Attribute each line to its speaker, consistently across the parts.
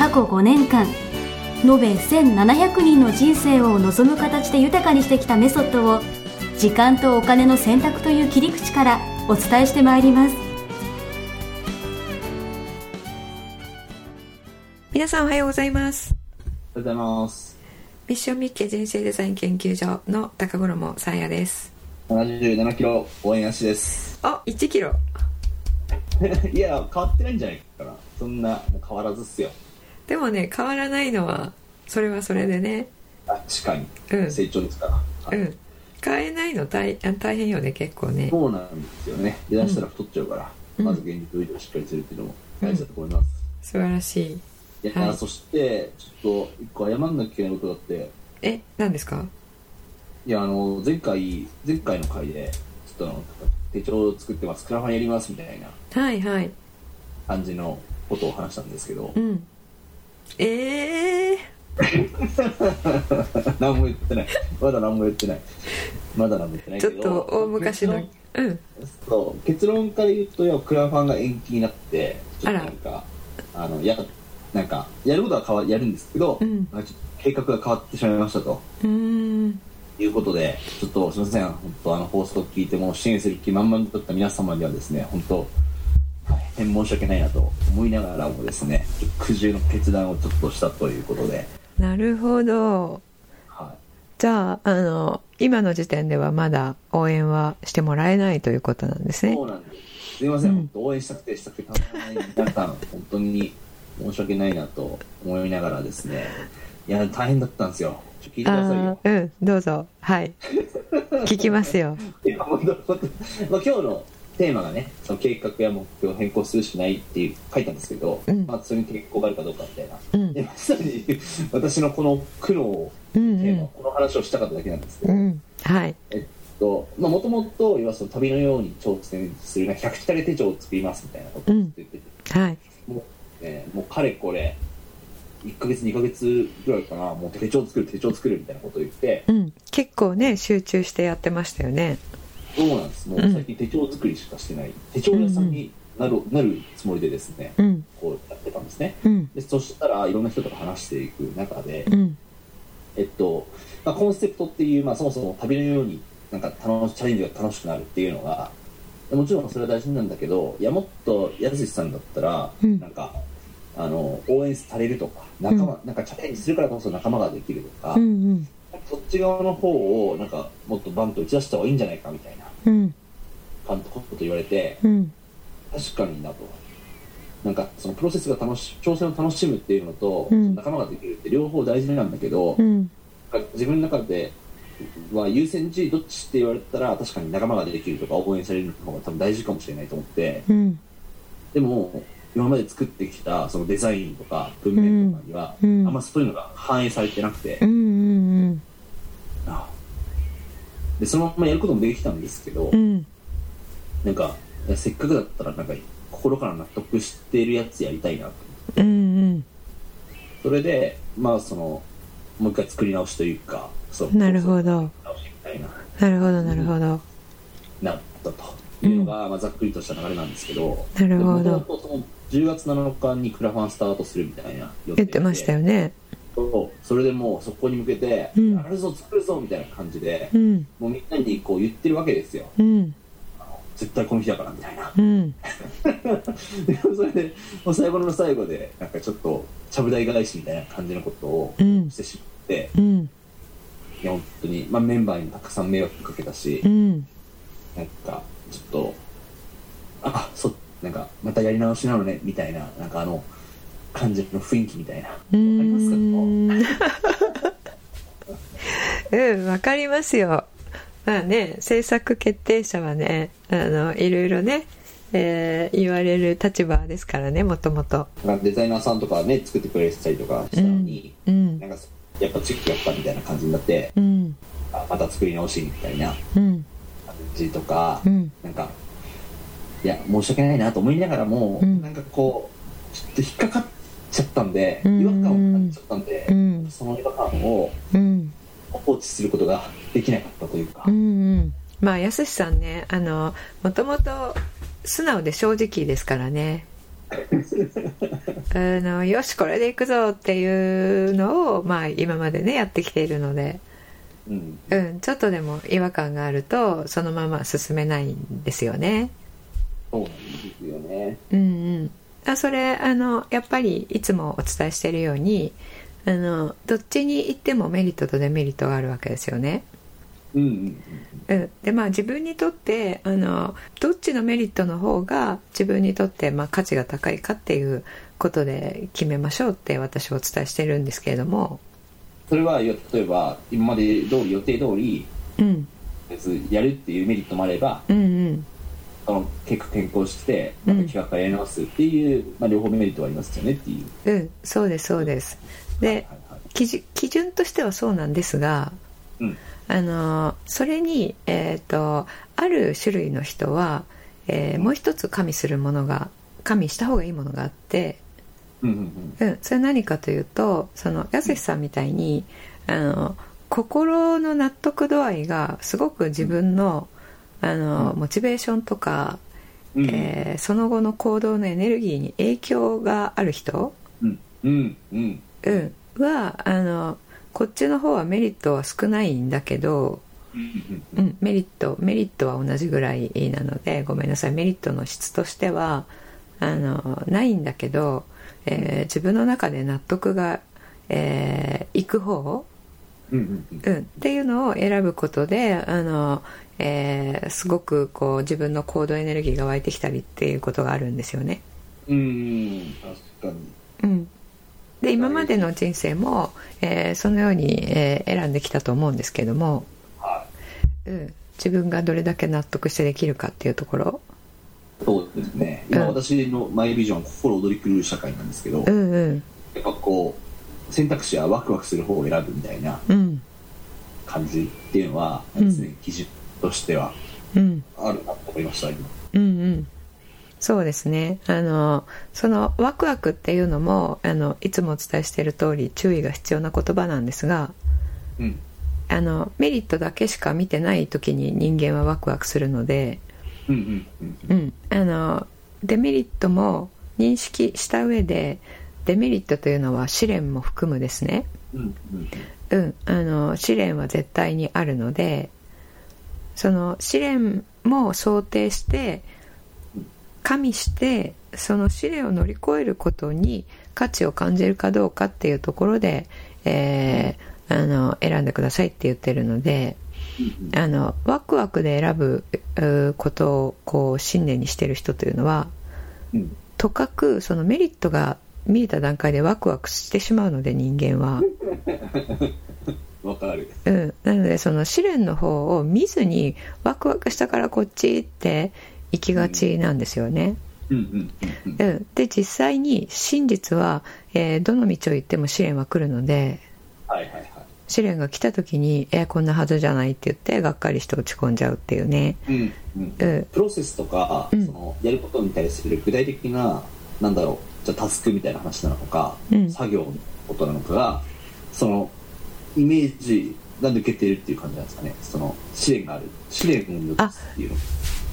Speaker 1: 過去5年間延べ1700人の人生を望む形で豊かにしてきたメソッドを時間とお金の選択という切り口からお伝えしてまいります
Speaker 2: 皆さんおはようございます
Speaker 3: おはようございます。
Speaker 2: ミッションミッケ人生デザイン研究所の高頃もさあやです
Speaker 3: 77キロ応援足です。
Speaker 2: あ1キロ
Speaker 3: いや、変わってないんじゃないかな。そんな、変わらずっすよ。
Speaker 2: でもね変わらないのはそれはそれでね。
Speaker 3: 確かに。
Speaker 2: うん。
Speaker 3: 成長ですから。はい。
Speaker 2: うん。変えないの大あ大変よね結構ね。
Speaker 3: そうなんですよね。出だしたら太っちゃうから、
Speaker 2: うん。
Speaker 3: まず現実をしっかりするっていうのも大事だと思います。
Speaker 2: 素晴らしい。
Speaker 3: いや、
Speaker 2: はい。
Speaker 3: そして、ちょっと、一個謝んなきゃいけないことがあって、
Speaker 2: え何ですか？
Speaker 3: いや、あの、前回、前回の回で、ちょっとあの、手帳を作ってます、クラファンやりますみたいな
Speaker 2: はいはい。
Speaker 3: 感じのことを話したんですけど
Speaker 2: う、んええ
Speaker 3: 何も言ってない。まだ何も言ってない。まだ何も言ってない
Speaker 2: ち
Speaker 3: けど。
Speaker 2: ょっと大昔の。うん。
Speaker 3: そう。結論から言うとクラファンが延期になってちょっと
Speaker 2: あら
Speaker 3: なんかあのやなんかやることは変わやるんですけど、
Speaker 2: うん。
Speaker 3: なんかちょっと計画が変わってしまいましたと。
Speaker 2: うーん。
Speaker 3: いうことでちょっとすみません。本当あの放送を聞いても支援する気満々だった皆様にはですね本当大変申し訳ないなと思いながらもですね苦渋の決断をちょっとしたということで、
Speaker 2: なるほど。
Speaker 3: は
Speaker 2: じゃああの今の時点ではまだ応援はしてもらえないということなんです
Speaker 3: い、
Speaker 2: ね。
Speaker 3: そうなんです。すみません、
Speaker 2: うん。
Speaker 3: 応援したくてしたくてたまらない皆さん本当に申し訳ないなと思いながらですね。いや大変だったんですよ。聞いてくださいよ。
Speaker 2: うんどうぞ。はい。聞きますよ。
Speaker 3: いや本当本当まあ、今日のテーマがねその計画や目標を変更するしないっていう書いたんですけど、
Speaker 2: うん
Speaker 3: まあ、それに結構があるかどうかみたいな、
Speaker 2: うん。
Speaker 3: でまさに私のこの苦悩を
Speaker 2: うん
Speaker 3: テーマ、
Speaker 2: うん
Speaker 3: この話をしたかっただけなんですけど、
Speaker 2: うん。はい。
Speaker 3: えっとまあもともと要はその旅のように挑戦する100人手帳を作りますみたいなことを言ってて、
Speaker 2: はい。
Speaker 3: もうねもうかれこれ1ヶ月2ヶ月ぐらいかなもう手帳作る手帳作るみたいなことを言って。
Speaker 2: うん。結構ね集中してやってましたよね
Speaker 3: そうなんですもう最近手帳作りしかしてない、手帳屋さんになる,、なるつもりでですね
Speaker 2: うん。
Speaker 3: こうやってたんですね。
Speaker 2: うん。
Speaker 3: でそしたらいろんな人と話していく中で、
Speaker 2: うん。
Speaker 3: えっとまあ、コンセプトっていう、まあ、そもそも旅のようになんか楽しチャレンジが楽しくなるっていうのがもちろんそれは大事なんだけどいやもっとやすしさんだったら、
Speaker 2: うん。
Speaker 3: なんかあの応援されるとか仲間、なんかチャレンジするからこそ仲間ができるとか、
Speaker 2: うんうん。
Speaker 3: そっち側の方をなんかもっとバンと打ち出した方がいいんじゃないかみたいな
Speaker 2: うん。
Speaker 3: 感じのこと言われて
Speaker 2: うん。
Speaker 3: 確かになと。なんかそのプロセスが楽し挑戦を楽しむっていうのと、
Speaker 2: うん。
Speaker 3: 仲間ができるって両方大事なんだけど、
Speaker 2: うん。
Speaker 3: 自分の中では優先順位どっちって言われたら確かに仲間ができるとか応援される方が多分大事かもしれないと思って
Speaker 2: うん。
Speaker 3: でも今まで作ってきたそのデザインとか文面とかには、
Speaker 2: うん。
Speaker 3: あんまそういうのが反映されてなくて、
Speaker 2: うんうん
Speaker 3: あでそのままやることもできたんですけど、
Speaker 2: うん。
Speaker 3: なんかせっかくだったらなんか心から納得してるやつやりたいなと。
Speaker 2: うんうん。
Speaker 3: それでまあそのもう一回作り直しというかそう
Speaker 2: なるほど。
Speaker 3: 直してみたいな。
Speaker 2: なるほどなるほど。
Speaker 3: なったと。いうのが、まあ、ざっくりとした流れなんですけど
Speaker 2: なるほど
Speaker 3: 10月7日にクラファンスタートするみたいな予定で。
Speaker 2: 言ってましたよね。
Speaker 3: そう。それでもうそこに向けて、
Speaker 2: うん。
Speaker 3: やるぞ作るぞみたいな感じで、
Speaker 2: うん。
Speaker 3: もうみんなにこう言ってるわけですよ。
Speaker 2: うん。
Speaker 3: 絶対この日だからみたいな。
Speaker 2: うん。
Speaker 3: で それでもう最後の最後でなんかちょっとちゃぶ台返しみたいな感じのことを
Speaker 2: うん。
Speaker 3: してしまって、
Speaker 2: うん。
Speaker 3: いや本当に、まあ、メンバーにもたくさん迷惑かけたし、
Speaker 2: うん。
Speaker 3: なんかちょっとあそなんかまたやり直しなのねみたいななんかあの感じの雰囲気みたいな。わか
Speaker 2: う
Speaker 3: りますか？
Speaker 2: んうんわかりますよ。まあね制作決定者はねあのいろいろねえー言われる立場ですからねもともと。
Speaker 3: デザイナーさんとかね作ってくれてたりとかしたのに、
Speaker 2: うん。
Speaker 3: なんかやっぱチェックやったみたいな感じになって、
Speaker 2: うん。
Speaker 3: あまた作り直しみたいな
Speaker 2: うん。
Speaker 3: 感じとか、
Speaker 2: うん。
Speaker 3: なんかいや申し訳ないなと思いながらも、
Speaker 2: うん。
Speaker 3: なんかこうちょっと引っかかっちゃったんで、
Speaker 2: うん。
Speaker 3: 違和感を感じちゃったんで、
Speaker 2: うん。
Speaker 3: その違和感を
Speaker 2: うん。
Speaker 3: 放置することができなかったというか、
Speaker 2: うんうん。まあやすしさんねあのもともと素直で正直ですからね。あのよしこれでいくぞっていうのをまあ今までねやってきているので。
Speaker 3: うん。
Speaker 2: うん。ちょっとでも違和感があるとそのまま進めないんですよね
Speaker 3: そうなんですよね。
Speaker 2: うんうん。あそれあのやっぱりいつもお伝えしているようにあのどっちに行ってもメリットとデメリットがあるわけですよね。
Speaker 3: うんうん
Speaker 2: うん、でまあ自分にとってあのどっちのメリットの方が自分にとってまあ価値が高いかっていうことで決めましょうって私はお伝えしてるんですけれども、
Speaker 3: それは例えば今まで通り予定通り
Speaker 2: うん、
Speaker 3: やるっていうメリットもあれば
Speaker 2: うん。うん
Speaker 3: その結果転校してまた企画からやり直すっていう、まあ、両方メリットはありますよねっていう。
Speaker 2: うん。そうですそうです。で
Speaker 3: はいはい。
Speaker 2: 基準基準としてはそうなんですが
Speaker 3: うん。
Speaker 2: あのそれに、えー、とある種類の人は、えーもう一つ加味するものが加味した方がいいものがあって
Speaker 3: うんうん
Speaker 2: うん、それ何かというとそのやすしさんみたいにあの心の納得度合いがすごく自分のあのモチベーションとか、
Speaker 3: うん。
Speaker 2: えーその後の行動のエネルギーに影響がある人、
Speaker 3: うん。うん。うん。
Speaker 2: うん、はあのこっちの方はメリットは少ないんだけど、
Speaker 3: うん。
Speaker 2: うん、メリットメリットは同じぐらいなのでごめんなさい。メリットの質としてはあのないんだけど、えー自分の中で納得が、えーいく方、
Speaker 3: うん。うん。
Speaker 2: うん、っていうのを選ぶことであの、えーすごくこう自分の行動エネルギーが湧いてきたりっていうことがあるんですよね。
Speaker 3: うんうん確かに。
Speaker 2: うん、で今までの人生も、えーそのように、えー選んできたと思うんですけども、
Speaker 3: は
Speaker 2: うん、自分がどれだけ納得してできるかっていうところ。
Speaker 3: いそうですね。
Speaker 2: うん。
Speaker 3: 今私のマイビジョンは心躍り狂う社会なんですけど、
Speaker 2: うんうん。
Speaker 3: やっぱこう選択肢はワクワクする方を選ぶみたいな
Speaker 2: うん。
Speaker 3: 感じっていうのは
Speaker 2: うん
Speaker 3: 常に基準としては
Speaker 2: うん。
Speaker 3: あるなと思いました今。
Speaker 2: うんうん。そうですね。あのそのワクワクっていうのもあのいつもお伝えしている通り注意が必要な言葉なんですが
Speaker 3: うん。
Speaker 2: あのメリットだけしか見てない時に人間はワクワクするので、
Speaker 3: うんうんうん
Speaker 2: うん、あのデメリットも認識した上でデメリットというのは試練も含むですね。
Speaker 3: うんうん。
Speaker 2: うん、あの試練は絶対にあるのでその試練も想定して加味してその試練を乗り越えることに価値を感じるかどうかっていうところで、えーあの選んでくださいって言ってるのであのワクワクで選ぶことをこう信念にしてる人というのはとかくそのメリットが見えた段階でワクワクしてしまうので人間は。
Speaker 3: わかる。
Speaker 2: うん、なのでその試練の方を見ずにワクワクしたからこっちって行きがちなんですよね。
Speaker 3: うん。うん。うん。
Speaker 2: で実際に真実は、えーどの道を行っても試練は来るので
Speaker 3: はいはいはい。
Speaker 2: 試練が来た時に「えーこんなはずじゃない」って言ってがっかりして落ち込んじゃうっていうね。
Speaker 3: うん。うん。
Speaker 2: うん。
Speaker 3: プロセスとか、
Speaker 2: うん。
Speaker 3: そのやることに対する具体的ななんだろうじゃあタスクみたいな話なのか、
Speaker 2: うん。
Speaker 3: 作業のことなのかがそのイメージが抜けてるっていう感じなんですかね。その試練がある。試練を抜くっていうの。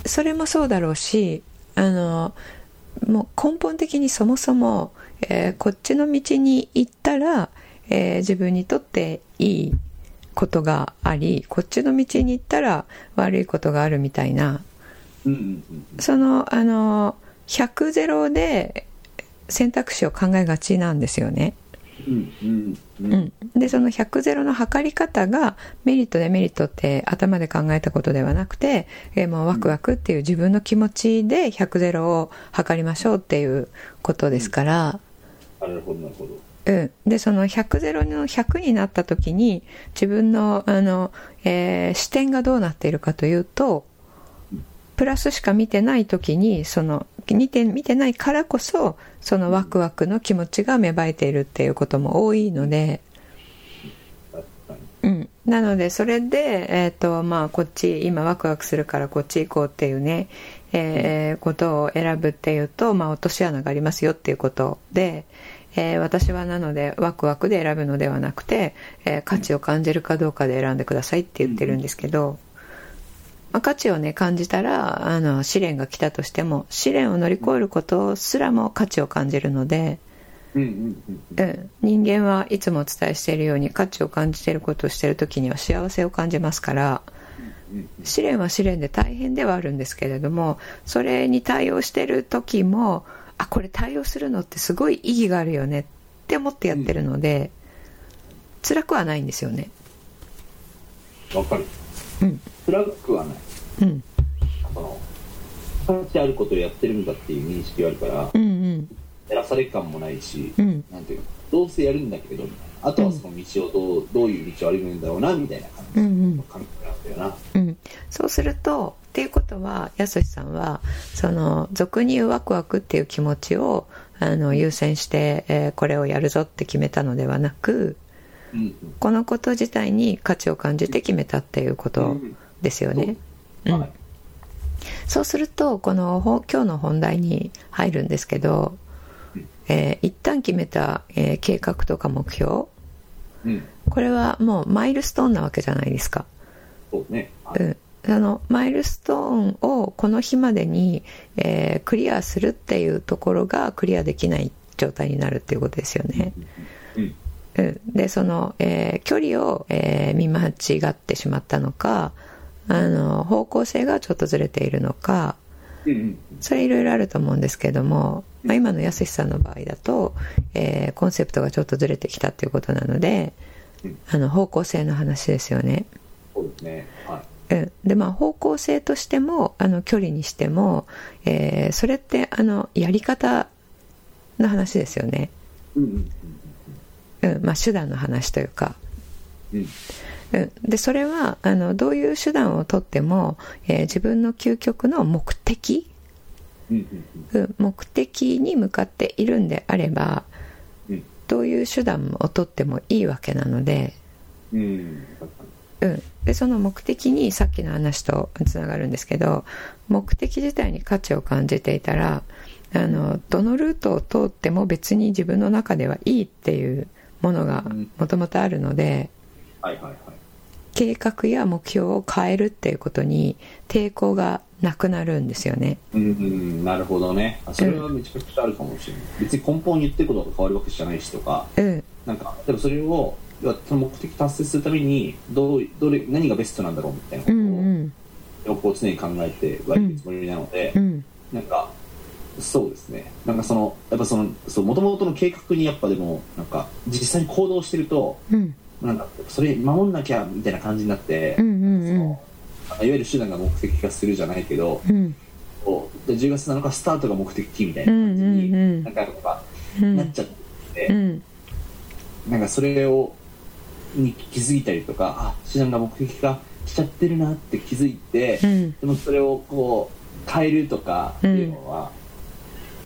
Speaker 2: それもそうだろうしあのもう根本的にそもそも、えーこっちの道に行ったら、えー自分にとっていいことがありこっちの道に行ったら悪いことがあるみたいな。
Speaker 3: うんうんうん
Speaker 2: そのあの100ゼロで選択肢を考えがちなんですよね。
Speaker 3: うんうんうん。
Speaker 2: うん、でその100ゼロの測り方がメリットデメリットって頭で考えたことではなくて、えーもうワクワクっていう自分の気持ちで100ゼロを測りましょうっていうことですから、
Speaker 3: なるほどなるほど。
Speaker 2: うん、でその100ゼロの100になった時に自分のあの、えー視点がどうなっているかというとプラスしか見てない時にその見て見てないからこそそのワクワクの気持ちが芽生えているっていうことも多いので、うん、なのでそれで、えーとまあ、こっち今ワクワクするからこっち行こうっていうね、えーことを選ぶっていうと、まあ、落とし穴がありますよっていうことで、えー私はなのでワクワクで選ぶのではなくて、えー価値を感じるかどうかで選んでくださいって言ってるんですけど、まあ価値をね感じたらあの試練が来たとしても試練を乗り越えることすらも価値を感じるので。
Speaker 3: うんうんうん
Speaker 2: うん、人間はいつもお伝えしているように価値を感じていることをしている時には幸せを感じますから
Speaker 3: うん
Speaker 2: 試練は試練で大変ではあるんですけれどもそれに対応している時もあこれ対応するのってすごい意義があるよねって思ってやってるので、辛くはないんですよね。
Speaker 3: わかる。
Speaker 2: うん
Speaker 3: 辛くはない。
Speaker 2: うん。
Speaker 3: その価値あることをやってるんだっていう認識があるから
Speaker 2: うんうん。
Speaker 3: やらされ感もないし、
Speaker 2: うん。
Speaker 3: なんていうのどうせやるんだけどあとはその道をどうどういう道を歩むんだろうなみたいな感じ
Speaker 2: うんうん。
Speaker 3: の感覚なんだよな。
Speaker 2: うん、そうするとっていうことはやすしさんはその俗に言うワクワクっていう気持ちをあの優先して、えーこれをやるぞって決めたのではなく
Speaker 3: うんうん。
Speaker 2: このこと自体に価値を感じて決めたっていうことですよね。う。ん。
Speaker 3: はい。
Speaker 2: そうするとこのほ今日の本題に入るんですけど、えー一旦決めた、えー計画とか目標。
Speaker 3: うん。
Speaker 2: これはもうマイルストーンなわけじゃないですか。
Speaker 3: そうね。はい。
Speaker 2: うん、あのマイルストーンをこの日までに、えークリアするっていうところがクリアできない状態になるっていうことですよね。
Speaker 3: うん。
Speaker 2: うん、でその、えー距離を、えー見間違ってしまったのかあの方向性がちょっとずれているのかそれいろいろあると思うんですけども、まあ、今のやすしさんの場合だと、えーコンセプトがちょっとずれてきたっていうことなので
Speaker 3: うん。
Speaker 2: あの方向性の話ですよね。
Speaker 3: そうですね。はい。
Speaker 2: うん、でまあ方向性としてもあの距離にしても、えーそれってあのやり方の話ですよね、
Speaker 3: うん。
Speaker 2: まあ、手段の話というか、
Speaker 3: うん、
Speaker 2: でそれはあのどういう手段をとっても、えー自分の究極の目的、目的に向かっているんであれば
Speaker 3: うん。
Speaker 2: どういう手段をとってもいいわけなので、
Speaker 3: うん。
Speaker 2: でその目的にさっきの話とつながるんですけど目的自体に価値を感じていたらあのどのルートを通っても別に自分の中ではいいっていうものが
Speaker 3: うん。
Speaker 2: もともとあるので計画や目標を変えるっていうことに抵抗がなくなるんですよね。
Speaker 3: うんうんなるほどね。あそれはめちゃくちゃあるかもしれない、別に根本に言ってることが変わるわけじゃないしとか
Speaker 2: うん。
Speaker 3: なんかでもそれをその目的達成するためにどうどれ何がベストなんだろうみたいなこ
Speaker 2: う
Speaker 3: とを、
Speaker 2: んうん。
Speaker 3: よく常に考えてはいるつもりなので、
Speaker 2: うん。
Speaker 3: なんかそうですね。なんかそのやっぱそのそう元々の計画にやっぱでもなんか実際に行動してると
Speaker 2: うん
Speaker 3: なんかそれ守んなきゃみたいな感じになって、
Speaker 2: うんうん
Speaker 3: そのいわゆる手段が目的化するじゃないけど、
Speaker 2: うん。
Speaker 3: こうで10月7日スタートが目的みたいな感じに、
Speaker 2: うんうんうん
Speaker 3: なんかやっちゃって、
Speaker 2: うん。
Speaker 3: なんかそれをに気づいたりとかあ手段が目的化しちゃってるなって気づいて、
Speaker 2: うん。
Speaker 3: でもそれをこう変えるとかっていうのは、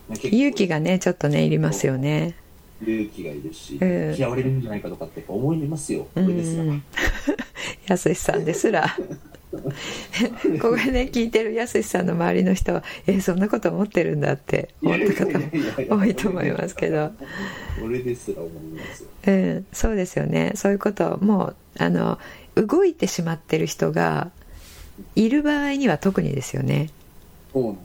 Speaker 3: 結構
Speaker 2: 勇気がねちょっとねいりますよね。
Speaker 3: 勇気がいるし、
Speaker 2: うん
Speaker 3: 嫌われるんじゃないかとかって思いますよ、
Speaker 2: う
Speaker 3: 俺ですら。
Speaker 2: ん やすしさんですら。これね聞いてるやすしさんの周りの人はえそんなこと思ってるんだって思った方も多いと思いますけど、
Speaker 3: 俺ですら思いますよ。
Speaker 2: うん、そうですよね。そういうこともうあの動いてしまってる人がいる場合には特にですよね、
Speaker 3: そうなん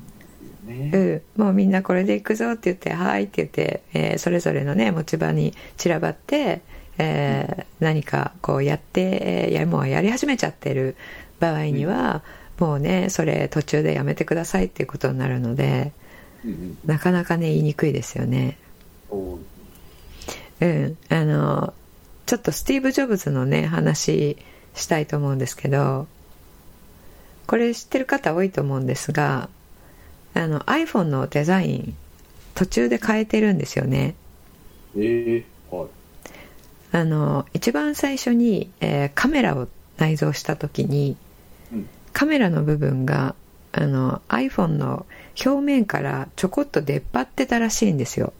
Speaker 3: ね、
Speaker 2: うん、もうみんなこれで行くぞって言って「はい」って言って、えーそれぞれのね持ち場に散らばって、えー何かこうやって、えーやもうやり始めちゃってる場合には、もうねそれ途中でやめてくださいっていうことになるので
Speaker 3: うんうん
Speaker 2: なかなかね言いにくいですよね。
Speaker 3: う
Speaker 2: ん、あのちょっとスティーブ・ジョブズのね話したいと思うんですけどこれ知ってる方多いと思うんですがあの iPhone のデザイン途中で変えてるんですよね。
Speaker 3: えー、はい。
Speaker 2: あの一番最初に、えーカメラを内蔵した時に
Speaker 3: うん。
Speaker 2: カメラの部分があの iPhone の表面からちょこっと出っ張ってたらしいんですよ。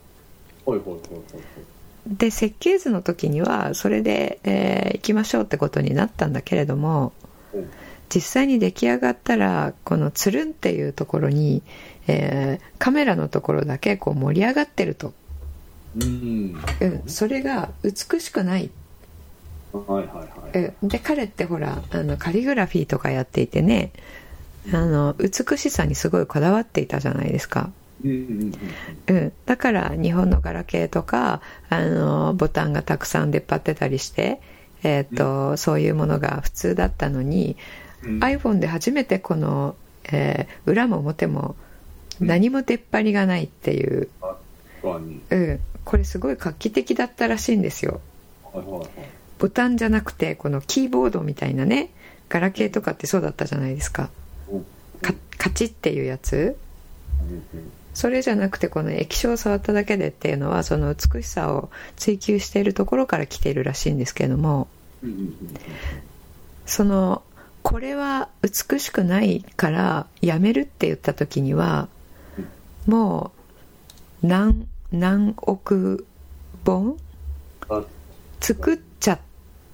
Speaker 2: で設計図の時にはそれで、えー行きましょうってことになったんだけれども
Speaker 3: はい
Speaker 2: 実際に出来上がったらこのつるんっていうところに、えーカメラのところだけこう盛り上がってると、
Speaker 3: うん。
Speaker 2: うん、それが美しくない、
Speaker 3: はいはいはい。
Speaker 2: うん、で彼ってほらあのカリグラフィーとかやっていてねあの美しさにすごいこだわっていたじゃないですか、
Speaker 3: うん
Speaker 2: だから日本のガラケーとかあのボタンがたくさん出っ張ってたりして、えーとそういうものが普通だったのに、
Speaker 3: うん
Speaker 2: iPhone で初めてこの、えー裏も表も何も出っ張りがないっていう、うん、これすごい画期的だったらしいんですよ。ボタンじゃなくてこのキーボードみたいなねガラケーとかってそうだったじゃないですか。
Speaker 3: うん。
Speaker 2: かカチッっていうやつ。それじゃなくてこの液晶を触っただけでっていうのはその美しさを追求しているところから来ているらしいんですけれども。そのこれは美しくないからやめるって言った時にはもう何何億本
Speaker 3: あ
Speaker 2: 作っちゃっ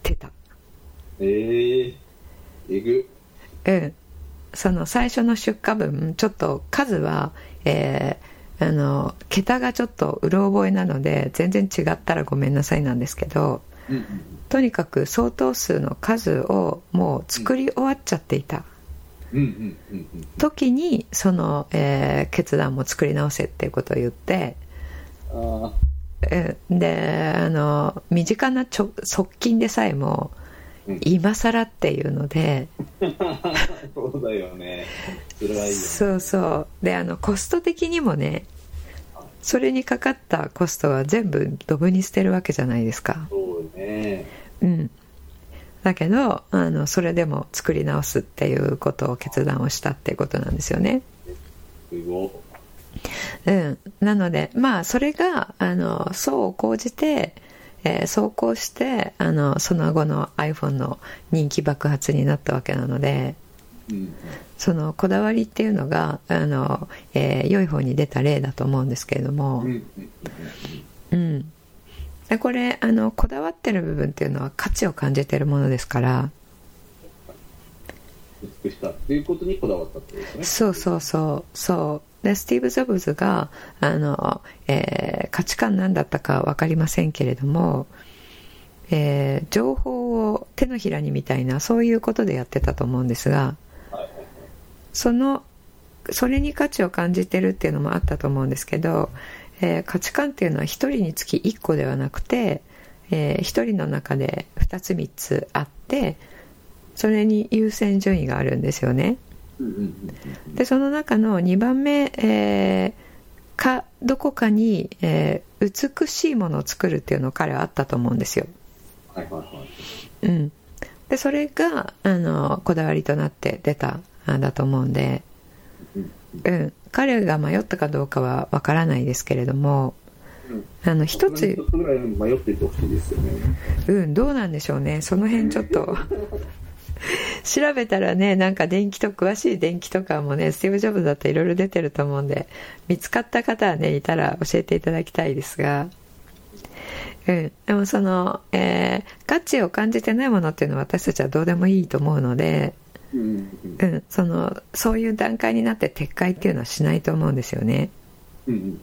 Speaker 2: てた。
Speaker 3: えええぐ。
Speaker 2: うんその最初の出荷分ちょっと数はえーあの桁がちょっとうろ覚えなので全然違ったらごめんなさいなんですけどとにかく相当数の数をもう作り終わっちゃっていた。時にその、えー決断も作り直せっていうことを言ってであの身近なちょ側近でさえも
Speaker 3: うん
Speaker 2: 今更っていうので
Speaker 3: あ そうだよね。それはいいよね。
Speaker 2: そうそう。であのコスト的にもねそれにかかったコストは全部ドブに捨てるわけじゃないですか。
Speaker 3: そうね。
Speaker 2: うん。だけどあのそれでも作り直すっていうことを決断をしたっていうことなんですよね。うん、なのでまあそれがあのそうを講じて、えーそうこうしてあのその後の iPhone の人気爆発になったわけなので。
Speaker 3: うん
Speaker 2: そのこだわりっていうのがあの、えー良い方に出た例だと思うんですけれども。
Speaker 3: うん
Speaker 2: でこれあのこだわってる部分っていうのは価値を感じてるものですから。
Speaker 3: 美しさっていうことにこだわったってことですね。
Speaker 2: そうそうそうそう。でスティーブ・ジョブズがあの、えー価値観何だったか分かりませんけれども、えー情報を手のひらにみたいなそういうことでやってたと思うんですがそのそれに価値を感じてるっていうのもあったと思うんですけど、えー価値観っていうのは一人につき一個ではなくて、えー一人の中で2つ3つあってそれに優先順位があるんですよね。でその中の2番目、えーかどこかに、えー美しいものを作るっていうのを彼はあったと思うんですよ。うん、でそれがあのこだわりとなって出たんだと思うんで、
Speaker 3: うん。
Speaker 2: うん、彼が迷ったかどうかはわからないですけれども。
Speaker 3: うん。
Speaker 2: あの一つ。
Speaker 3: 一つぐらい迷っててほしいですよね。
Speaker 2: うんどうなんでしょうね。その辺ちょっと。調べたらねなんか電気と詳しい電気とかもねスティーブ・ジョブズだといろいろ出てると思うんで見つかった方はねいたら教えていただきたいですが、うん、でもその、えー価値を感じてないものっていうのは私たちはどうでもいいと思うので、
Speaker 3: うん
Speaker 2: そのそういう段階になって撤回っていうのはしないと思うんですよね。うん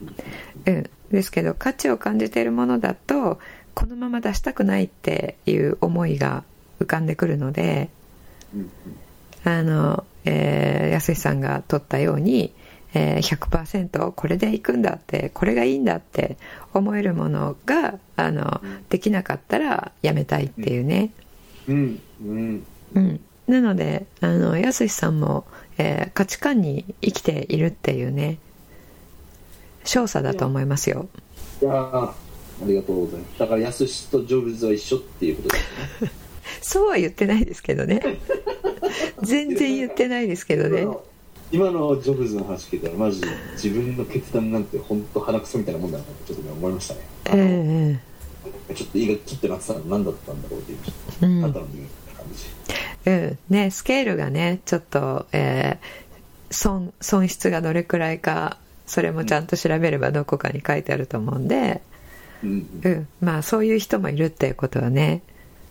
Speaker 2: ですけど価値を感じているものだとこのまま出したくないっていう思いが浮かんでくるので
Speaker 3: うん
Speaker 2: あの、えー、安井さんが取ったように、えー、100%これでいくんだってこれがいいんだって思えるものがあのできなかったらやめたいっていうね、
Speaker 3: うん。うん。
Speaker 2: うん、なのであの安井さんも、えー価値観に生きているっていうね少佐だと思いますよ。
Speaker 3: いやーありがとうございます。だから安しとジョブズは一緒っていうことですね。
Speaker 2: そうは言ってないですけどね。全然言ってないですけどね。
Speaker 3: 今のジョブズの話聞いたらマジで自分の決断なんて本当鼻くそみたいなもんだなってちょっとね思いましたね。あの
Speaker 2: え
Speaker 3: ちょっと胃がキッてなってたの何だったんだろうっていうちょっと
Speaker 2: うん。
Speaker 3: 肩の身みたいな感じ
Speaker 2: えうん。ねスケールがねちょっと、えー損損失がどれくらいかそれもちゃんと調べればどこかに書いてあると思うんで、
Speaker 3: うん。
Speaker 2: うん、まあそういう人もいるっていうことはね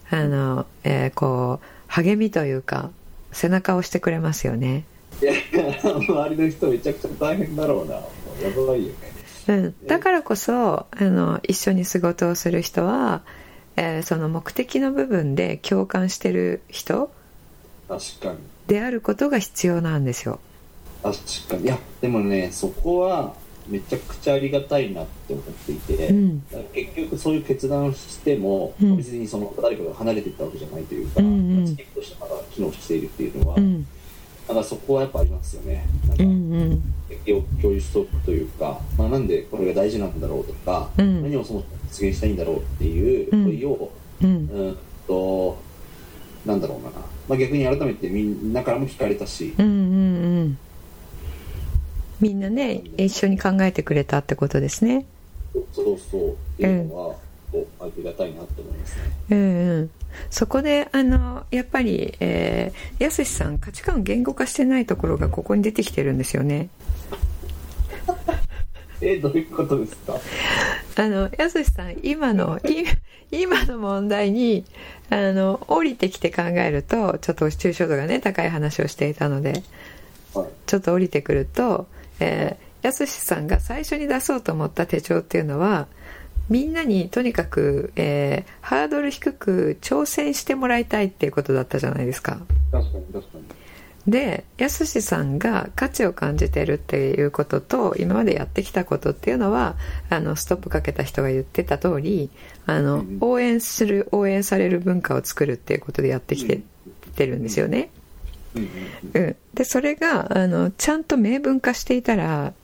Speaker 2: あの、えーこう励みというか背中を押してくれますよね、
Speaker 3: いやいや周りの人めちゃくちゃ大変だろうな。やばいよね。
Speaker 2: うん、だからこそあの一緒に仕事をする人は、えーその目的の部分で共感してる人であることが必要なんですよ。
Speaker 3: 確かに。いやでもねそこはめちゃくちゃありがたいなって思っていて、
Speaker 2: うん。
Speaker 3: 結局そういう決断をしても、
Speaker 2: うん。
Speaker 3: 別にその誰かが離れていったわけじゃないというか、
Speaker 2: うんうん。
Speaker 3: チームとしてまだ機能しているっていうのは、
Speaker 2: うん。
Speaker 3: なんかそこはやっぱありますよね。なんか、
Speaker 2: うんうん。
Speaker 3: 共共有しておくというか、まあ、なんでこれが大事なんだろうとか、
Speaker 2: うん。
Speaker 3: 何をそもそも実現したいんだろうっていう
Speaker 2: うん
Speaker 3: 問いを、
Speaker 2: うん。
Speaker 3: うんとなんだろうな、まあ、逆に改めてみんなからも聞かれたし、
Speaker 2: うんうんうん。みんなね一緒に考えてくれたってことですね。
Speaker 3: そうそう。っていうのは、こうありがたいなって思いますね。
Speaker 2: うんうん。そこであのやっぱり、えー、やすしさん価値観を言語化してないところがここに出てきてるんですよね
Speaker 3: えどういうことですか？
Speaker 2: あのやすしさん今のい今の問題にあの降りてきて考えるとちょっと抽象度がね高い話をしていたので
Speaker 3: はい。
Speaker 2: ちょっと降りてくると、えー、やすしさんが最初に出そうと思った手帳っていうのはみんなにとにかく、えーハードル低く挑戦してもらいたいっていうことだったじゃないですか。
Speaker 3: 確かに確かに
Speaker 2: でやすしさんが価値を感じてるっていうことと今までやってきたことっていうのはあのストップかけた人が言ってた通りあの、
Speaker 3: うん。
Speaker 2: 応援する応援される文化を作るっていうことでやってきて,、てるんですよね。
Speaker 3: うん、
Speaker 2: でそれがあのちゃんと明文化していたら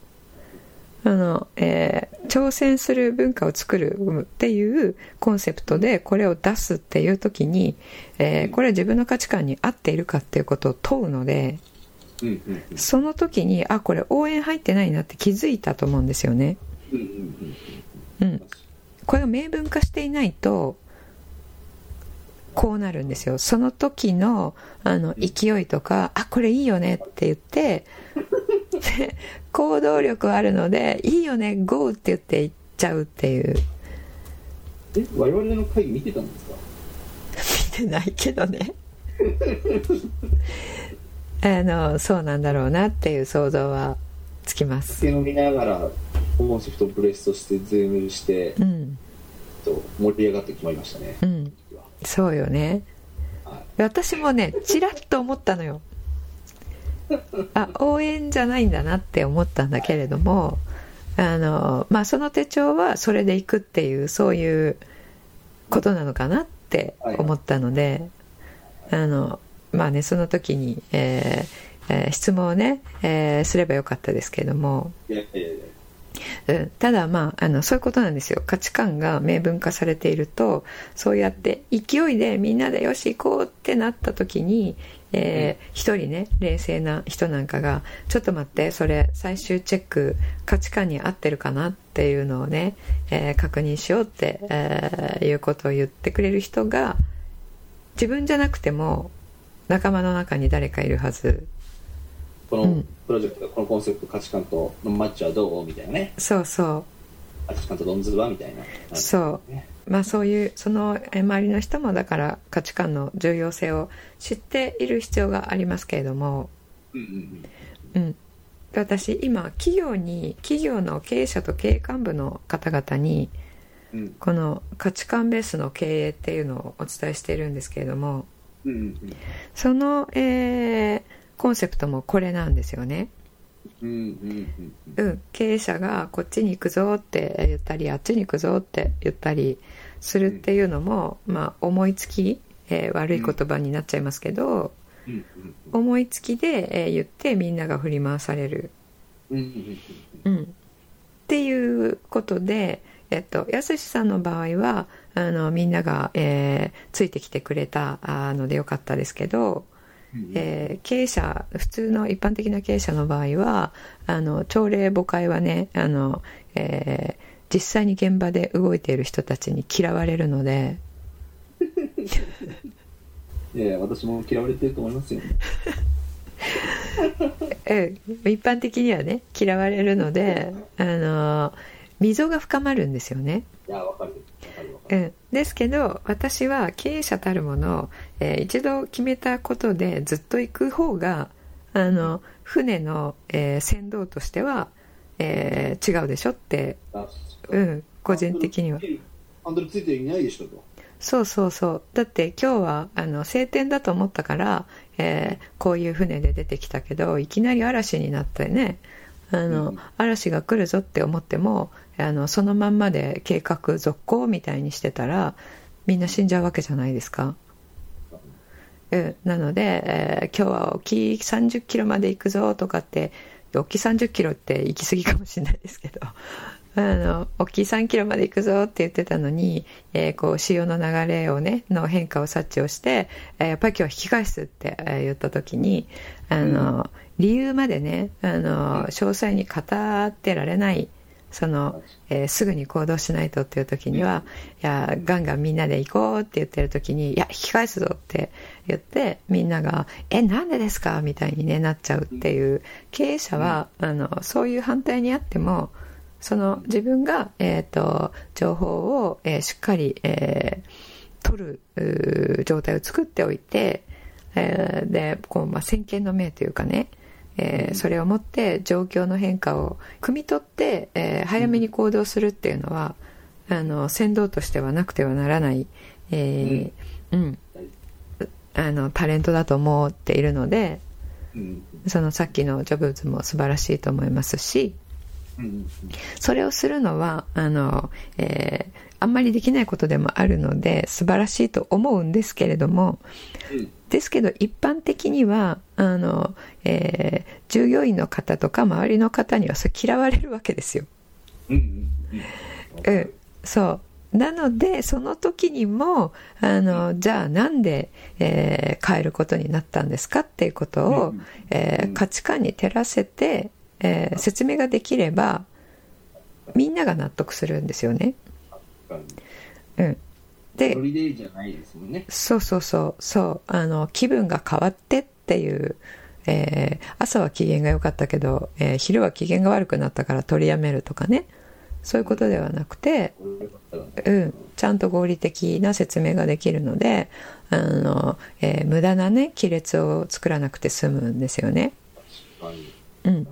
Speaker 2: あの、えー挑戦する文化を作るっていうコンセプトでこれを出すっていう時に、えーこれは自分の価値観に合っているかっていうことを問うのでその時にあこれ応援入ってないなって気づいたと思うんですよね。
Speaker 3: うん、
Speaker 2: これを明文化していないとこうなるんですよ。その時のあの勢いとか「あこれいいよね」って言ってで行動力あるので「いいよね GO」って言って言っちゃうっていう。
Speaker 3: え我々の会議見てたんですか？
Speaker 2: 見てないけどね。あのそうなんだろうなっていう想像はつきます。
Speaker 3: 酒飲みながらコンセプトをブレストして Zoom して
Speaker 2: うん。
Speaker 3: と盛り上がって決まりましたね
Speaker 2: う、ん。そうよね。
Speaker 3: はい。
Speaker 2: 私もねちらっと思ったのよあ応援じゃないんだなって思ったんだけれどもあのまあその手帳はそれでいくっていうそういうことなのかなって思ったのであのまあねその時に、えーえー質問をね、えーすればよかったですけれども。ただまああのそういうことなんですよ。価値観が明文化されているとそうやって勢いでみんなでよし行こうってなった時に、えー一人ね冷静な人なんかが「ちょっと待ってそれ最終チェック価値観に合ってるかな?」っていうのをね、えー確認しようって、えーいうことを言ってくれる人が自分じゃなくても仲間の中に誰かいるはず。
Speaker 3: この
Speaker 2: うん。
Speaker 3: プロジェクトこのコンセプト価値観とのマッチはどう？みたいなね。
Speaker 2: そうそう
Speaker 3: 価値観とドンズはみたいな。
Speaker 2: そう。
Speaker 3: ね。
Speaker 2: まあそういうそのえ周りの人もだから価値観の重要性を知っている必要がありますけれども、
Speaker 3: うんうん
Speaker 2: うん、私今企業に企業の経営者と経営幹部の方々にこの価値観ベースの経営っていうのをお伝えしているんですけれども。
Speaker 3: うんうん。
Speaker 2: その、えーコンセプトもこれなんですよね。
Speaker 3: うん
Speaker 2: 経営者がこっちに行くぞって言ったりあっちに行くぞって言ったりするっていうのも、まあ、思いつき、えー悪い言葉になっちゃいますけど、
Speaker 3: うん
Speaker 2: 思いつきで、えー言ってみんなが振り回される、
Speaker 3: うん
Speaker 2: っていうことで、えっと、やすしさんの場合はあのみんなが、えーついてきてくれたあのでよかったですけど、
Speaker 3: うん
Speaker 2: えー経営者普通の一般的な経営者の場合はあの朝礼誤解はねあの、えー実際に現場で動いている人たちに嫌われるので。
Speaker 3: いや私も嫌われてると思いますよ
Speaker 2: うん一般的にはね嫌われるのであの溝が深まるんですよね。
Speaker 3: いやわかる。わかるわかる。
Speaker 2: うん、ですけど私は経営者たるもの、えー一度決めたことでずっと行く方があの船の、えー船頭としては、えー違うでしょって、
Speaker 3: あ
Speaker 2: うん、個人的には。
Speaker 3: ハンドルついていないでしょと。
Speaker 2: そうそうそう。だって今日はあの晴天だと思ったから、えーこういう船で出てきたけどいきなり嵐になってねあの、
Speaker 3: うん。
Speaker 2: 嵐が来るぞって思ってもあのそのまんまで計画続行みたいにしてたらみんな死んじゃうわけじゃないですか。うん、なので、えー今日は沖30キロまで行くぞとかって沖30キロって行き過ぎかもしれないですけど あの沖3キロまで行くぞって言ってたのに、えーこう潮の流れをねの変化を察知をして、えーやっぱり今日は引き返すって、えー言った時にあの、理由までねあの詳細に語ってられないその、えーすぐに行動しないとっていう時には、いやガンガンみんなで行こうって言ってる時にいや引き返すぞって言ってみんなが「えなんでですか?」みたいに、ね、なっちゃうっていう経営者は、あのそういう反対にあってもその自分が、えー、と情報を、えーしっかり、えー取る状態を作っておいて、えーでこう、まあ、先見の明というかねえーそれをもって状況の変化を汲み取って、えー早めに行動するっていうのは、あの先導としてはなくてはならない、えーうん。あのタレントだと思っているので
Speaker 3: うん。
Speaker 2: そのさっきのジョブズも素晴らしいと思いますし
Speaker 3: うん。
Speaker 2: それをするのはあの、えーあんまりできないことでもあるので素晴らしいと思うんですけれども
Speaker 3: うん。
Speaker 2: ですけど一般的にはあの、えー従業員の方とか周りの方にはそれ嫌われるわけですよ。
Speaker 3: うんうんうん
Speaker 2: うん、そう。なのでその時にもあのじゃあなんで、えー変えることになったんですかっていうことを、
Speaker 3: うん
Speaker 2: えー価値観に照らせて、えー説明ができればみんなが納得するんですよね。うん、
Speaker 3: に
Speaker 2: で
Speaker 3: でね。
Speaker 2: そうそうそう。そう。あの気分が変わってっていう、えー朝は機嫌が良かったけど、えー昼は機嫌が悪くなったから取りやめるとかね。そういうことではなくて、うん、ちゃんと合理的な説明ができるのであの、えー無駄なね亀裂を作らなくて済むんですよね。うん、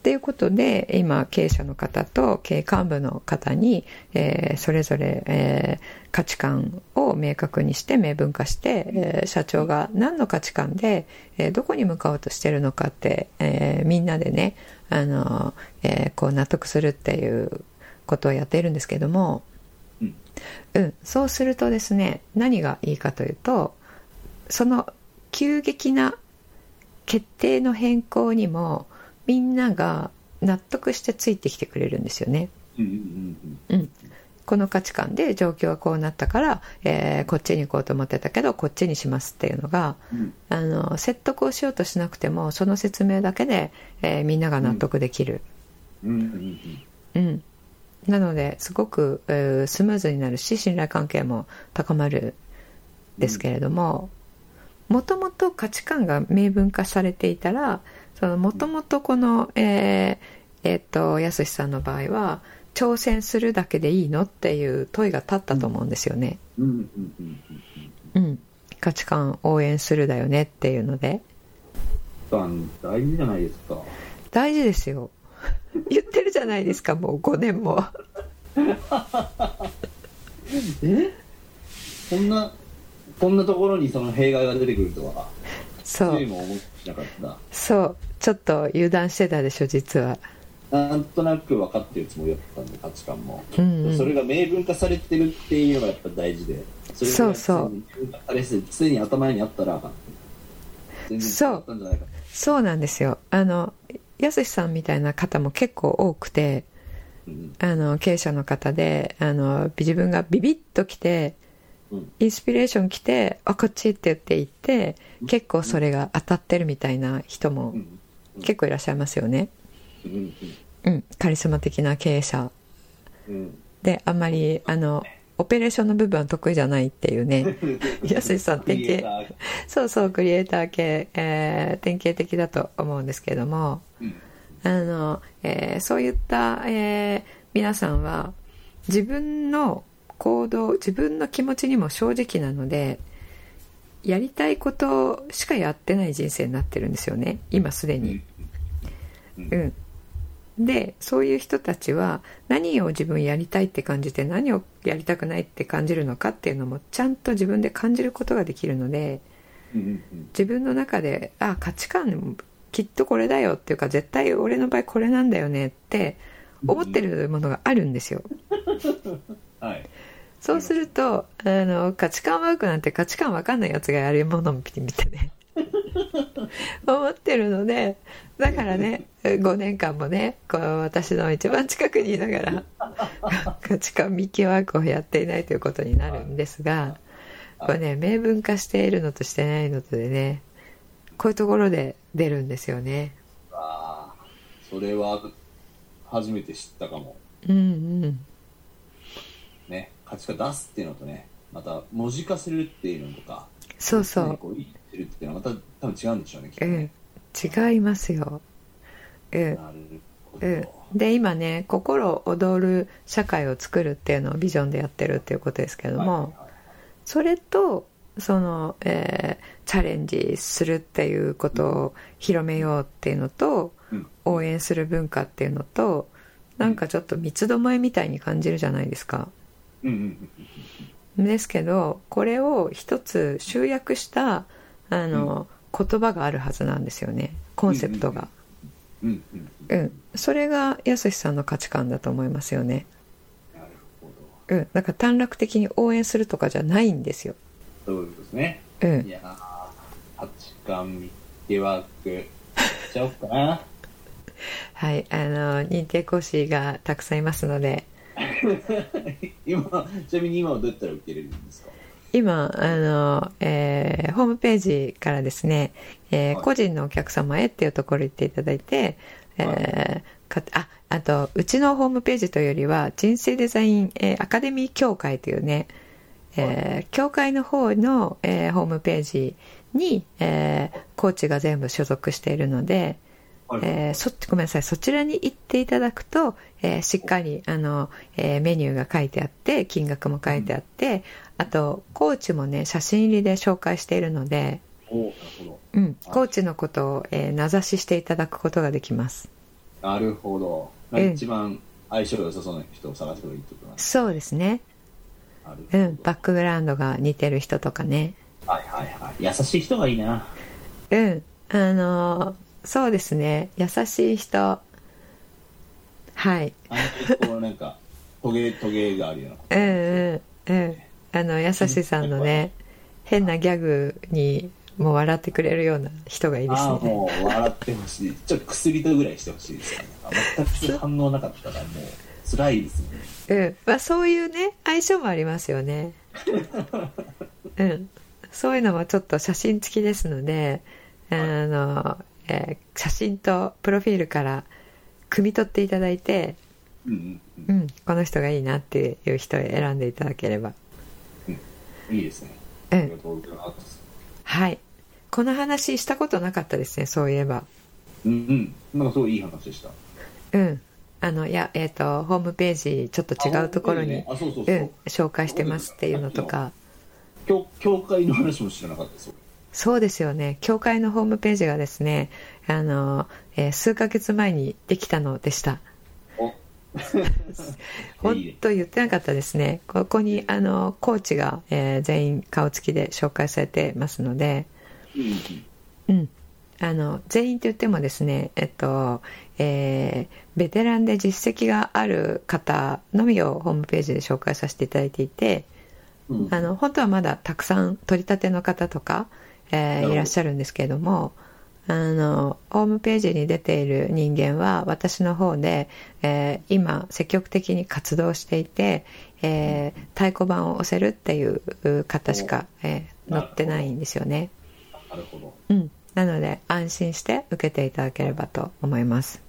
Speaker 2: っていうことで今経営者の方と経営幹部の方に、えーそれぞれ、えー価値観を明確にして明文化して、えー社長が何の価値観で、えーどこに向かおうとしてるのかって、えーみんなでねあの、えーこう納得するっていうことをやっているんですけども、
Speaker 3: うん。
Speaker 2: うん、そうするとですね何がいいかというとその急激な決定の変更にもみんなが納得してついてきてくれるんですよね。
Speaker 3: うん
Speaker 2: この価値観で状況がこうなったから、えーこっちに行こうと思ってたけどこっちにしますっていうのが
Speaker 3: うん。
Speaker 2: あの説得をしようとしなくてもその説明だけで、えーみんなが納得できる。
Speaker 3: うん。うん
Speaker 2: うん、なのですごく、えースムーズになるし信頼関係も高まるんですけれどももともと価値観が明文化されていたらもともとこの、えーえーっとやすしさんの場合は挑戦するだけでいいのっていう問いが立ったと思うんですよね。
Speaker 3: うんうんうんうん
Speaker 2: うん、価値観応援するだよねっていうので。
Speaker 3: うん大事じゃないですか。
Speaker 2: 大事ですよ。言ってるじゃないですかもう5年も。
Speaker 3: え？こんなこんなところにその弊害が出てくるとは
Speaker 2: そう。そう。ちょっと油断してたでしょ実は。
Speaker 3: なんとなく分かってるつもりだったんで価値観も、
Speaker 2: うんうん。
Speaker 3: それが明文化されてるっていうのがやっぱ大事で。それが
Speaker 2: そう。そう
Speaker 3: 常に明文化されて常に頭にあったら全然違ったんじゃないか
Speaker 2: そうなんですよ。あのやすしさんみたいな方も結構多くて
Speaker 3: うん。
Speaker 2: あの経営者の方であの自分がビビッと来て
Speaker 3: うん。
Speaker 2: インスピレーション来てあこっちって言って行って結構それが当たってるみたいな人も
Speaker 3: うん。
Speaker 2: 結構いらっしゃいますよね、
Speaker 3: うん。
Speaker 2: うん、カリスマ的な経営者。であんまりあのオペレーションの部分は得意じゃないっていうね。やすしさん典型。そうそうクリエイター系、えー、典型的だと思うんですけども、うん、あのえー、そういった、えー、皆さんは自分の行動自分の気持ちにも正直なのでやりたいことしかやってない人生になってるんですよね。今すでに。うん、でそういう人たちは何を自分やりたいって感じて何をやりたくないって感じるのかっていうのもちゃんと自分で感じることができるので自分の中であ価値観きっとこれだよっていうか絶対俺の場合これなんだよねって思ってるものがあるんですよ。
Speaker 3: はい、
Speaker 2: そうするとあの価値観ワークなんて価値観わかんないやつがやるものを見てね思ってるのでだからね5年間もねこう私の一番近くにいながら価値観見極ワークをやっていないということになるんですがこれね明文化しているのとしてないのとでねこういうところで出るんですよね。
Speaker 3: ああそれは初めて知ったかも。
Speaker 2: うんうん。
Speaker 3: ね価値観出すっていうのとねまた文字化するっていうのとか
Speaker 2: そうそう、ね、
Speaker 3: こう言ってるっていうのはまた多分違うんでしょうねきっと
Speaker 2: ね、うん、違いますよ。うん、うん、で今ね心躍る社会を作るっていうのをビジョンでやってるっていうことですけども、それとその、えー、チャレンジするっていうことを広めようっていうのと、うん、応援する文化っていうのとなんかちょっと三つどもえみたいに感じるじゃないですか。ですけどこれを一つ集約したあの、うん、言葉があるはずなんですよねコンセプトが。
Speaker 3: うん、
Speaker 2: うん、それがやすしさんの価値観だと思いますよね。
Speaker 3: なるほど。うん、
Speaker 2: だから短絡的に応援するとかじゃないんですよ。
Speaker 3: そうですね。
Speaker 2: うん。
Speaker 3: いや価値観見てワークしちゃおうかな。
Speaker 2: はい、あの認定講師がたくさんいますので
Speaker 3: 今ちなみに今はどうやったら受けれるんですか？
Speaker 2: 今あの、えー、ホームページからですね、えー、はい、個人のお客様へっていうところ行っていただいて、えー、はい、かああとうちのホームページというよりは人生デザイン、えー、アカデミー協会というね、えー、協会の方の、えー、ホームページに、えー、コーチが全部所属しているので、えー、そごめんなさい。そちらに行っていただくと、えー、しっかりあの、えー、メニューが書いてあって金額も書いてあって、あとコーチもね写真入りで紹介しているのでうん、コーチのことを、えー、名指ししていただくことができます。
Speaker 3: なるほど、うん、一番相性が良さそうな人を探せばいいってことなんです
Speaker 2: そうですね。うん。バックグラウンドが似てる人とかね。
Speaker 3: はいはいはい。優しい人がいいな。
Speaker 2: うん。あのーそうですね。優しい人。はい。
Speaker 3: あのなんかトゲトゲがあるよ
Speaker 2: うなうんうんうん。あの優しさんのね変なギャグにもう笑ってくれるような人がいいですね。あ
Speaker 3: もう笑ってほしい。ちょっと薬とぐらいしてほしいですよね全く反応なかったらもう。辛いです
Speaker 2: ね。うん。まあそういうね相性もありますよね。うん。そういうのもちょっと写真付きですのであのえー、写真とプロフィールから汲み取っていただいて、
Speaker 3: うん、うん、
Speaker 2: この人がいいなっていう人を選んでいただければ、
Speaker 3: うん、いいですね。
Speaker 2: ありがとうございます、はい。この話したことなかったですねそういえば。
Speaker 3: うんうん。なんかすごいいい話でした。
Speaker 2: うん。あのいやえっ、ー、とホームページちょっと違うところに、ね、紹介してますっていうのとか。
Speaker 3: 教教会の話も知らなかったです
Speaker 2: そうですよね。教会のホームページがですね、あの、えー、数ヶ月前にできたのでした。本当言ってなかったですね。ここに、あの、コーチが、えー、全員顔つきで紹介されてますので、うん。あの、全員と言ってもですね、えっと、えー、ベテランで実績がある方のみをホームページで紹介させていただいていて、うん、あの、本当はまだたくさん取り立ての方とか、えー、いらっしゃるんですけれどもあのホームページに出ている人間は私の方で、えー、今積極的に活動していて、えー、太鼓判を押せるっていう方しか、えー、載ってないんですよね。
Speaker 3: なるほど、
Speaker 2: うん、なので安心して受けていただければと思います。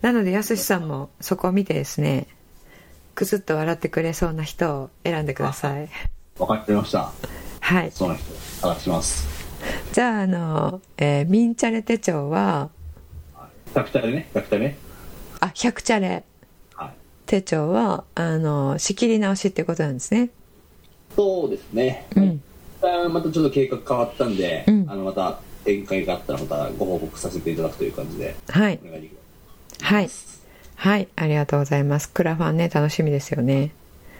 Speaker 2: なのでやすしさんもそこを見てですねくすっと笑ってくれそうな人を選んでください。
Speaker 3: 分かってました。
Speaker 2: はい。
Speaker 3: その人探します
Speaker 2: じゃああの、えーミンチャレ手帳は
Speaker 3: 100チャレね。100チャレ。
Speaker 2: あ100チャレ。
Speaker 3: はい。
Speaker 2: 手帳はあの仕切り直しってことなんですね。
Speaker 3: そうですね、
Speaker 2: うん。
Speaker 3: あまたちょっと計画変わったんで、
Speaker 2: うん。
Speaker 3: あのまた展開があったらまたご報告させていただくという感じで
Speaker 2: はい。はい。はい。ありがとうございます。クラファンね楽しみですよね。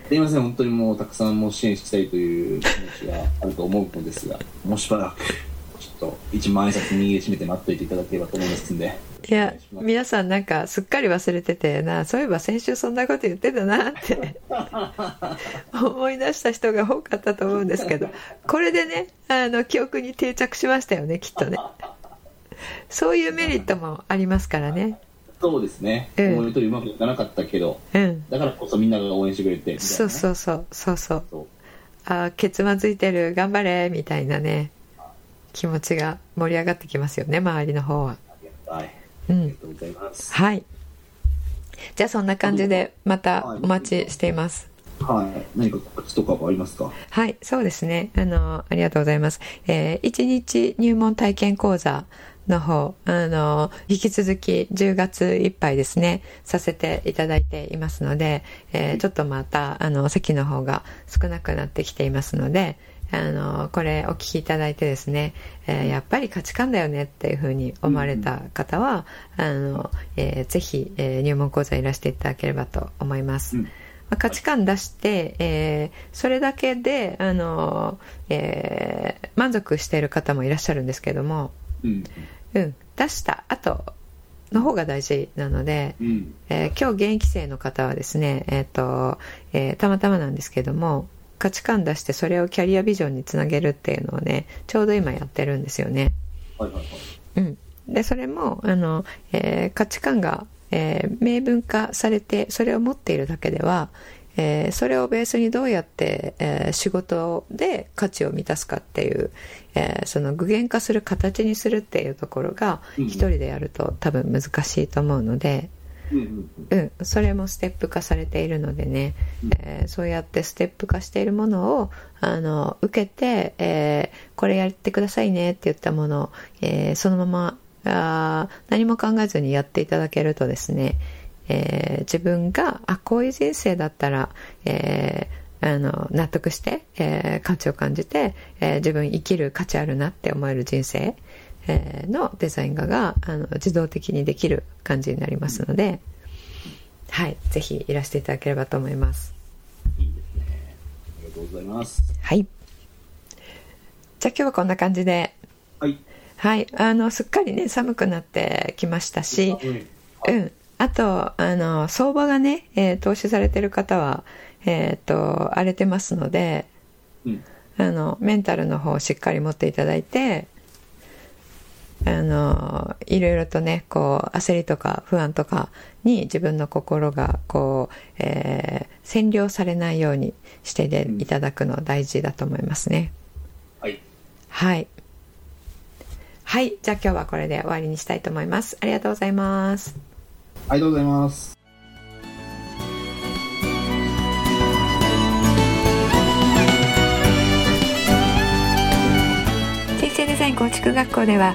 Speaker 3: すいません。本当にもうたくさんもう支援したいという気持ちがあると思うのですがもうしばらく。ちょっと一万円札握りしめて待っといていただければと思いますんで。
Speaker 2: いや皆さんなんかすっかり忘れててなそういえば先週そんなこと言ってたなって。思い出した人が多かったと思うんですけど。これでねあの記憶に定着しましたよねきっとね。そういうメリットもありますからね。
Speaker 3: そうですね、
Speaker 2: うん。
Speaker 3: 思い通りうまくいかなかったけど。
Speaker 2: うん。
Speaker 3: だからこそみんなが応援してくれてね。
Speaker 2: そうそうそうそうそう。
Speaker 3: そう。
Speaker 2: あーケツまずいてる頑張れみたいなね気持ちが盛り上がってきますよね周りの方は。
Speaker 3: ありがたい
Speaker 2: うんはい。じゃあそんな感じでまたお待ちしています。
Speaker 3: はい。何か告知とかはありますか？
Speaker 2: はい、そうですね。あの、ありがとうございます。えー、1日入門体験講座の方、あの、引き続き10月いっぱいですね、させていただいていますので、えーちょっとまた、あの、席の方が少なくなってきていますので、あの、これお聞きいただいてですね、えーやっぱり価値観だよねっていうふうに思われた方は、あの、えーぜひ、えー入門講座いらしていただければと思います。
Speaker 3: うん。
Speaker 2: まあ価値観出して、えーそれだけで、あのえー満足している方もいらっしゃるんですけども、
Speaker 3: うん。
Speaker 2: うん、出した後の方が大事なので、
Speaker 3: うん。
Speaker 2: えー今日現役生の方はですね、えーとえーたまたまなんですけども価値観出してそれをキャリアビジョンにつなげるっていうのをねちょうど今やってるんですよね。
Speaker 3: はいはいはい
Speaker 2: うん、でそれもあの、えー価値観が、えー明文化されてそれを持っているだけでは、えーそれをベースにどうやって、えー仕事で価値を満たすかっていう、えーその具現化する形にするっていうところが
Speaker 3: うん
Speaker 2: 一人でやると多分難しいと思うので。
Speaker 3: うんうん
Speaker 2: うん、それもステップ化されているのでね、
Speaker 3: うん。
Speaker 2: えーそうやってステップ化しているものをあの受けて、えーこれやってくださいねって言ったものを、えーそのままあー何も考えずにやっていただけるとですね、えー自分があこういう人生だったら、えーあの納得して、えー価値を感じて、えー自分生きる価値あるなって思える人生、えーのデザイン画があの自動的にできる感じになりますので、はい、ぜひいらしていただければと思います。
Speaker 3: いいですねありがとうございます
Speaker 2: はい。じゃあ今日はこんな感じで、
Speaker 3: はい
Speaker 2: はい、あの、すっかりね、寒くなってきましたし、
Speaker 3: うん
Speaker 2: うん。あと、あの、相場がね、えー投資されてる方は、えっ、と、荒れてますので、
Speaker 3: うん
Speaker 2: あの、メンタルの方をしっかり持っていただいて、あの、いろいろとね、こう、焦りとか不安とかに自分の心が、こう、えー占領されないようにしていただくの大事だと思いますね。
Speaker 3: はい
Speaker 2: はい。はい。じゃあ今日はこれで終わりにしたいと思います。ありがとうございます。
Speaker 3: ありがとうございます
Speaker 2: 人生デザイン構築学校では